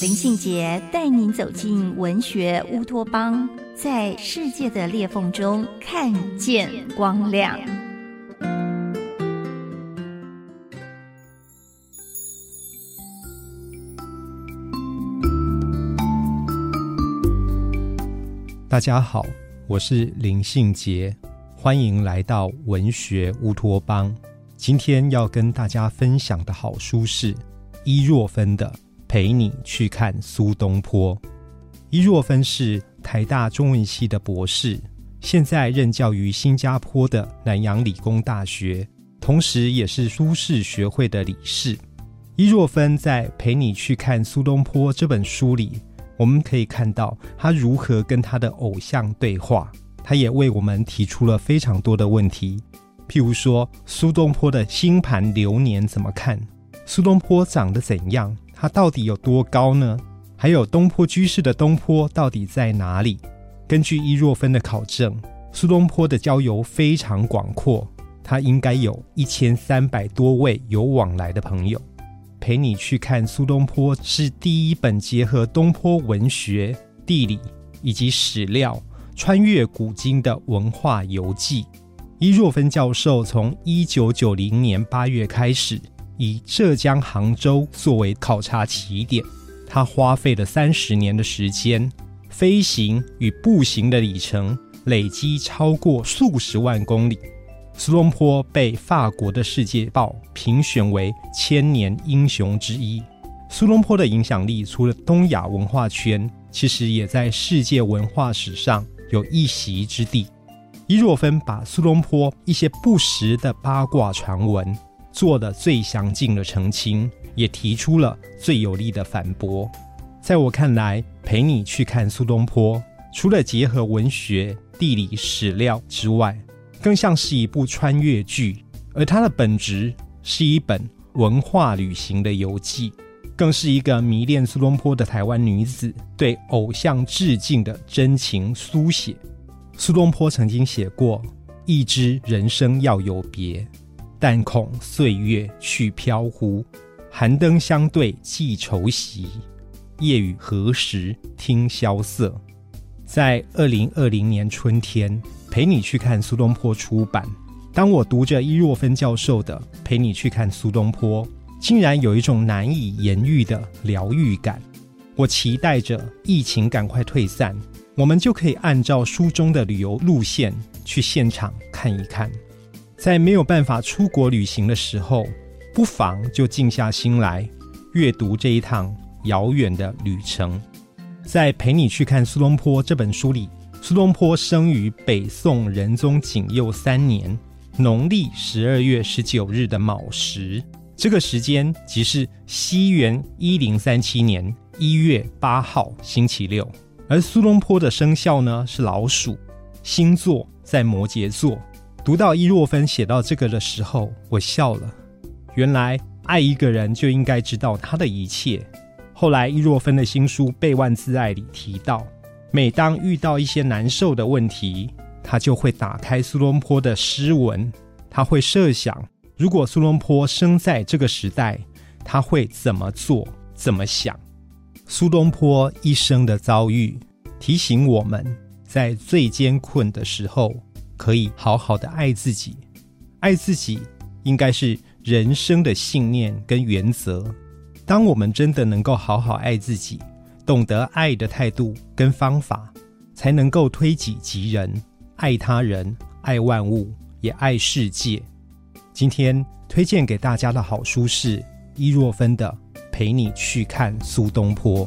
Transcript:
林信杰带您走进文学乌托邦，在世界的裂缝中看见光亮。大家好，我是林信杰，欢迎来到文学乌托邦。今天要跟大家分享的好书是伊若芬的《陪你去看苏东坡》。伊若芬是台大中文系的博士，现在任教于新加坡的南洋理工大学，同时也是苏轼学会的理事。伊若芬在《陪你去看苏东坡》这本书里。我们可以看到他如何跟他的偶像对话，他也为我们提出了非常多的问题，譬如说苏东坡的星盘流年怎么看？苏东坡长得怎样？他到底有多高呢？还有东坡居士的东坡到底在哪里？根据伊若芬的考证，苏东坡的交游非常广阔，他应该有一千三百多位有往来的朋友。陪你去看苏东坡是第一本结合东坡文学、地理以及史料，穿越古今的文化游记。伊若芬教授从一九九零年八月开始，以浙江杭州作为考察起点，他花费了三十年的时间，飞行与步行的里程累积超过数十万公里。苏东坡被法国的《世界报》评选为千年英雄之一。苏东坡的影响力除了东亚文化圈，其实也在世界文化史上有一席之地。伊若芬把苏东坡一些不实的八卦传闻做了最详尽的澄清，也提出了最有力的反驳。在我看来，陪你去看苏东坡，除了结合文学、地理、史料之外，更像是一部穿越剧，而它的本质是一本文化旅行的游记，更是一个迷恋苏东坡的台湾女子对偶像致敬的真情书写。苏东坡曾经写过：“一知人生要有别，但恐岁月去飘忽。寒灯相对寄愁袭，夜雨何时听萧瑟。”在二零二零年春天。陪你去看苏东坡出版。当我读着伊若芬教授的《陪你去看苏东坡》，竟然有一种难以言喻的疗愈感。我期待着疫情赶快退散，我们就可以按照书中的旅游路线去现场看一看。在没有办法出国旅行的时候，不妨就静下心来阅读这一趟遥远的旅程。在《陪你去看苏东坡》这本书里。苏东坡生于北宋仁宗景佑三年农历十二月十九日的卯时，这个时间即是西元一零三七年一月八号星期六。而苏东坡的生肖呢是老鼠，星座在摩羯座。读到伊若芬写到这个的时候，我笑了。原来爱一个人就应该知道他的一切。后来伊若芬的新书《备忘自爱》里提到。每当遇到一些难受的问题，他就会打开苏东坡的诗文，他会设想，如果苏东坡生在这个时代，他会怎么做、怎么想。苏东坡一生的遭遇，提醒我们在最艰困的时候，可以好好的爱自己。爱自己应该是人生的信念跟原则。当我们真的能够好好爱自己。懂得爱的态度跟方法，才能够推己及人，爱他人，爱万物，也爱世界。今天推荐给大家的好书是伊若芬的《陪你去看苏东坡》。